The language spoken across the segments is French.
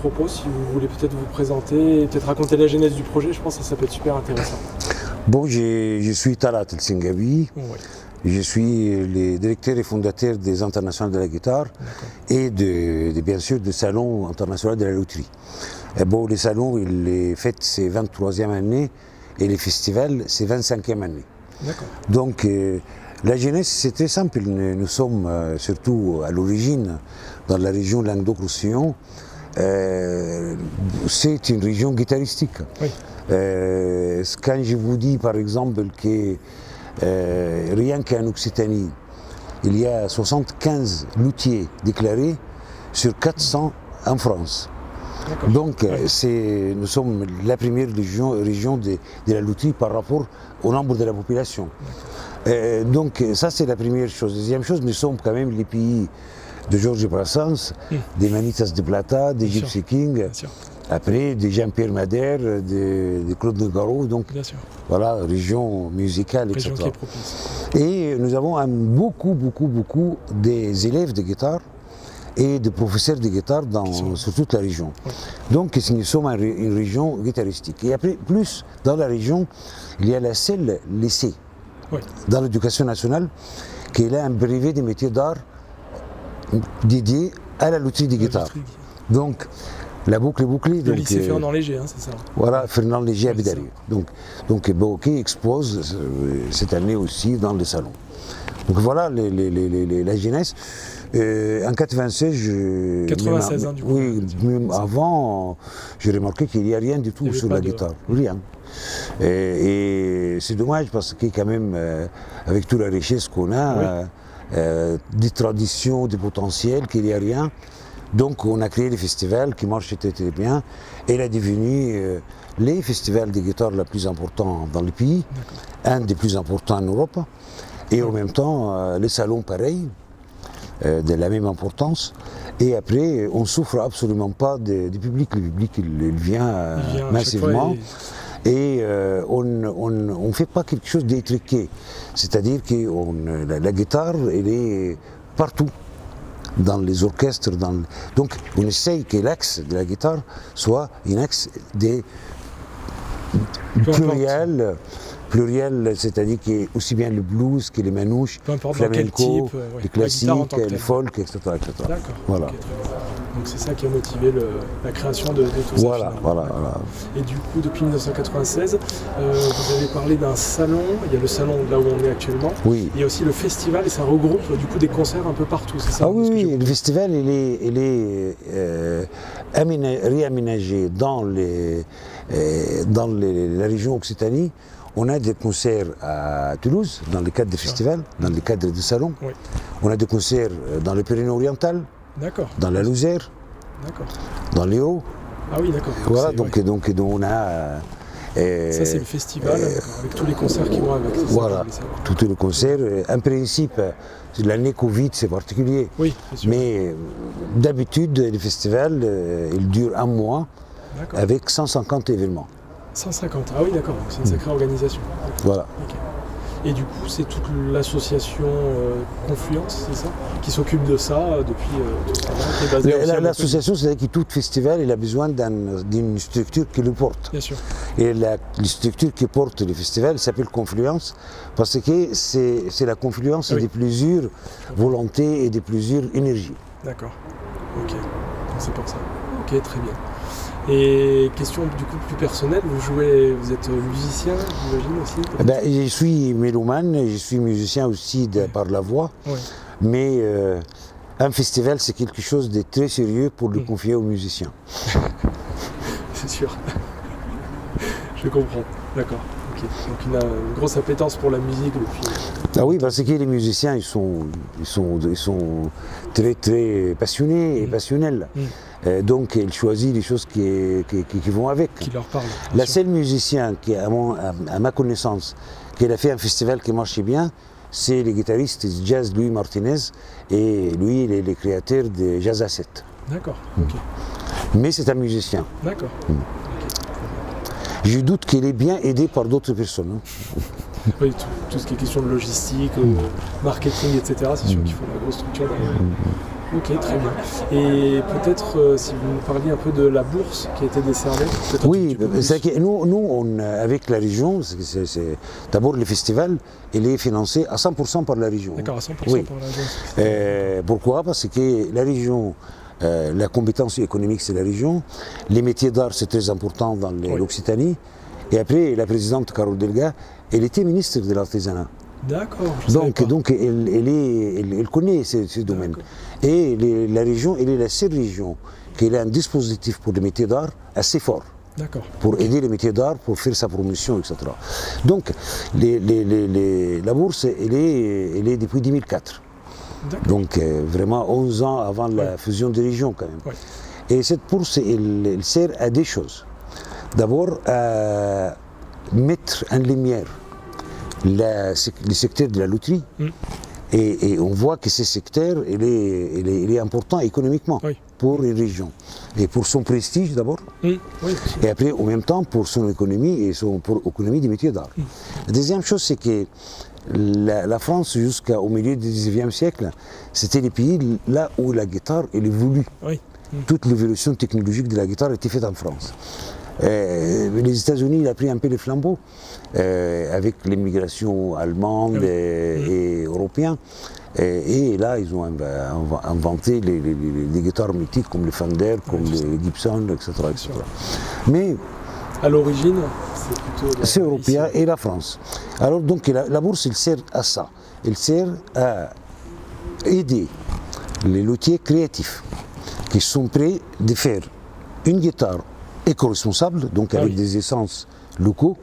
propos, si vous voulez peut-être vous présenter et peut-être raconter la genèse du projet, je pense que ça peut être super intéressant. Bon, je suis Talat El Singabi. Je suis le directeur et fondateur des Internationales de la guitare et de, de, bien sûr du Salon international de la loterie. Et bon, le salon, il est fait ses 23e année et les festivals, c'est 25e année. Donc, euh, la jeunesse, c'est très simple. Nous, nous sommes euh, surtout à l'origine dans la région Languedoc-Roussillon. Euh, c'est une région guitaristique. Oui. Euh, quand je vous dis par exemple que euh, rien qu'en Occitanie, il y a 75 loutiers déclarés sur 400 en France. Donc euh, nous sommes la première région, région de, de la loterie par rapport au nombre de la population. Euh, donc ça c'est la première chose. Deuxième chose, nous sommes quand même les pays de Georges Brassens, des Manitas de Plata, des Bien sûr. Gypsy King, après des Jean-Pierre Madère, de, de Claude Nougaro, donc voilà, région musicale, Région etc. est. Et nous avons un- beaucoup, beaucoup, beaucoup des élèves de guitare et de professeurs de guitare dans, sont- sur toute la région. Donc nous sommes une région guitaristique? Et après, plus dans la région, il y a la seule lycée dans l'éducation nationale qui a un brevet des métiers d'art dédié à la loterie de guitare. L'industrie. Donc la boucle est bouclée. Le donc, lycée euh, Fernand Léger, hein, c'est ça. voilà, Fernand Léger à Bidari. Donc, donc Bohoké expose euh, cette année aussi dans les salons. Donc voilà les- les- les- les- les- la jeunesse. Euh, en 96, je, 96, même- hein, du coup. Oui, même avant, j'ai remarqué qu'il n'y a rien du tout sur la de- guitare. Rien. Et, et c'est dommage parce que quand même, avec toute la richesse qu'on a, Oui. Euh, des traditions, des potentiels, qu'il n'y a rien. Donc on a créé des festivals qui marchent très très bien. Et il est devenu euh, les festivals de guitare les plus importants dans le pays, un des plus importants en Europe. Et en même temps, euh, les salons pareils, euh, de la même importance. Et après, on ne souffre absolument pas du public. Le public, il, il vient, Il massivement. Et euh, on ne fait pas quelque chose d'étriqué. C'est-à-dire que on- la, la guitare, elle est partout, dans les orchestres. Dans le- Donc on essaye que l'axe de la guitare soit un axe des pluriel, pluriel, c'est-à-dire que aussi bien le blues que les manouches, flamenco, type, ouais, les la classiques, guitare en tant que le folk, etc. etc. D'accord. Voilà. Donc c'est ça qui a motivé le- la création de, de tout ça. Voilà, finalement. voilà, voilà. Et du coup, depuis 1996, euh, vous avez parlé d'un salon. Il y a le salon là où on est actuellement. Oui. Il y a aussi le festival et ça regroupe du coup des concerts un peu partout, c'est ça Ah oui, le festival, il est, il est euh, aména- réaménagé dans, les, euh, dans les- la région Occitanie. On a des concerts à Toulouse, dans le cadre des festivals, dans le cadre du salon. Oui. On a des concerts dans le Pyrénées oriental, D'accord, dans la Lozère, d'accord. dans l'Hérault. Ah oui, d'accord. Voilà, donc, ouais. donc, donc on a. euh, Ça, c'est le festival, avec tous les concerts qui vont avec. Voilà, je voulais savoir. tout le concert. euh, En principe, l'année Covid, c'est particulier. Oui, bien sûr. Mais euh, d'habitude, le festival, euh, il dure un mois avec 150 événements. 150. Ah oui, d'accord. C'est une sacrée organisation. D'accord. Voilà. Et du coup, c'est toute l'association euh, Confluence, c'est ça Qui s'occupe de ça euh, depuis euh, la- Montpellier. L'association, c'est-à-dire que tout festival, il a besoin d'un- d'une structure qui le porte. Bien sûr. Et la, la structure qui porte le festival s'appelle Confluence, parce que c'est la confluence Ah oui. de plusieurs volontés et de plusieurs énergies. D'accord. Ok. C'est pour ça. Ok, très bien. Et question du coup plus personnelle, vous jouez, vous êtes euh, musicien, j'imagine aussi ben, je suis mélomane, je suis musicien aussi de- par la voix, Ouais. mais euh, un festival, c'est quelque chose de très sérieux pour le Mm. confier aux musiciens. C'est sûr. Je comprends. D'accord. Ok. Donc il a une grosse appétence pour la musique depuis. Ah oui, parce que les musiciens, ils sont, ils sont, ils sont très, très passionnés et Mm. passionnels. Mm. Euh, donc, ils choisissent les choses qui, qui- qui- qui vont avec. Qui leur parle. La seule musicien qui, à, mon- à- à ma connaissance, qui a fait un festival qui marchait bien, c'est le guitariste jazz Louis Martinez. Et lui, il est le créateur de Jazz 7. D'accord. Ok. Mais c'est un musicien. D'accord. Je doute qu'il est bien aidé par d'autres personnes. hein. Oui, tout, tout ce qui est question de logistique, euh, marketing, etc. C'est sûr qu'il faut la grosse structure derrière. Ok, très bien. Et peut-être euh, si vous nous parliez un peu de la bourse qui a été décernée. Oui, c'est que nous, nous on, euh, avec la région, c'est- d'abord le festival, il est financé à 100% par la région. D'accord, à 100% Oui. par l'agence. Euh, pourquoi? Parce que la région, euh, la compétence économique, c'est la région. Les métiers d'art, c'est très important dans Oui. l'Occitanie. Et après, la présidente Carole Delga, elle était ministre de l'artisanat. D'accord. Donc, elle, elle est- elle- elle connaît ce, ce domaine. Et les- la région, elle est la seule région qui a un dispositif pour les métiers d'art assez fort D'accord. pour aider les métiers d'art, pour faire sa promotion, etc. Donc, les- les- la bourse, elle est, elle est depuis 2004. D'accord. Donc, euh, vraiment 11 ans avant la fusion des régions, quand même. Ouais. Et cette bourse, elle, elle sert à des choses. D'abord, à mettre en lumière la- le secteur de la loterie. Mm. Et, et on voit que ce secteur, il est, il est- il est important économiquement Oui. pour une région. Et pour son prestige d'abord, Oui, sûr. et après, en même temps, pour son économie et son, pour l'économie des métiers d'art. La deuxième chose, c'est que la, la France, jusqu'au milieu du XIXe siècle, c'était le pays là où la guitare elle évolue. Oui. Toute l'évolution technologique de la guitare était faite en France. Euh, les États-Unis, il a pris un peu les flambeaux euh, avec l'immigration allemande Oui. et, et européenne. Et, et là, ils ont inv- inv- inventé les, les- les- les guitares mythiques comme les Fender, comme sais. les Gibson, etc. etc. Mais À l'origine, c'est plutôt. c'est européen ici. et la France. Alors donc la, la bourse, elle sert à ça. Elle sert à aider les luthiers créatifs qui sont prêts de faire une guitare éco-responsable, donc avec oui. des essences locaux,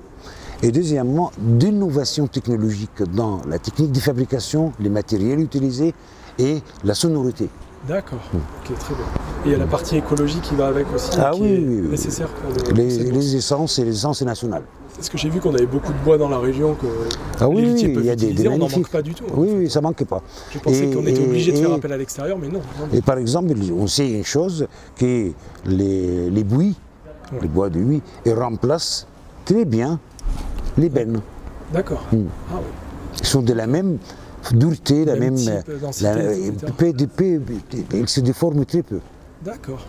et deuxièmement, d'innovation technologique dans la technique de fabrication, les matériels utilisés et la sonorité. D'accord. Ok, très bien. Et il y a la partie écologique qui va avec aussi, Ah qui oui, est oui, nécessaire pour le- Les, essences et les essences nationales. Parce que j'ai vu qu'on avait beaucoup de bois dans la région que Ah oui, les il y a des, on n'en manque pas du tout. Oui, oui, ça manque pas. Je pensais qu'on était obligé de faire appel à l'extérieur, mais non. Et par exemple, on sait une chose, que les, les buis, Ouais. les bois de buis, ils remplacent très bien les bennes. D'accord. Hmm. Ah oui. Ils sont de la même dureté, la Même ils se déforment très peu. D'accord.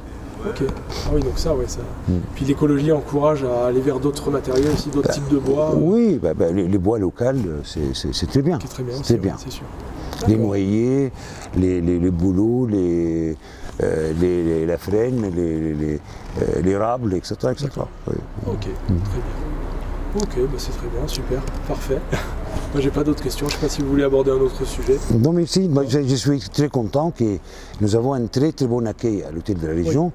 Ok. Ah oui, donc ça, ouais, ça. Hmm. Puis l'écologie encourage à aller vers d'autres matériaux aussi, d'autres types de bois. Oui, bah, bah, les, les bois locaux, c'est- c'est c'est très bien. Qui est très bien. C'est bien. ouais, C'est sûr. Les noyers, les, les, les bouleaux, les, euh, les- les- la frêne, les, les, les, euh, l'érable, etc. etc. Oui. Ok, très bien. Ok, bah c'est très bien, super, parfait. Moi, j'ai pas d'autres questions. Je sais pas si vous voulez aborder un autre sujet. Non, mais si, moi, je, je suis très content que nous avons un très très bon accueil à l'hôtel de la région.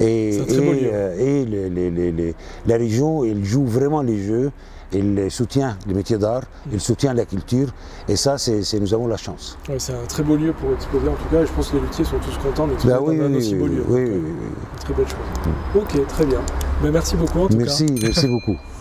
Et, C'est un très beau et, euh, et les- la région, elle joue vraiment les jeux, elle soutient les métiers d'art, Mm. elle soutient la culture. Et ça, c'est, nous avons la chance. Ouais, c'est un très beau lieu pour exposer en tout cas. Et je pense que les luthiers sont tous contents Bah oui, dans un oui, aussi beau lieu. oui, oui, euh, oui, oui. Très belle chose. Ok, très bien. Bah, merci beaucoup en tout Merci, cas. merci beaucoup.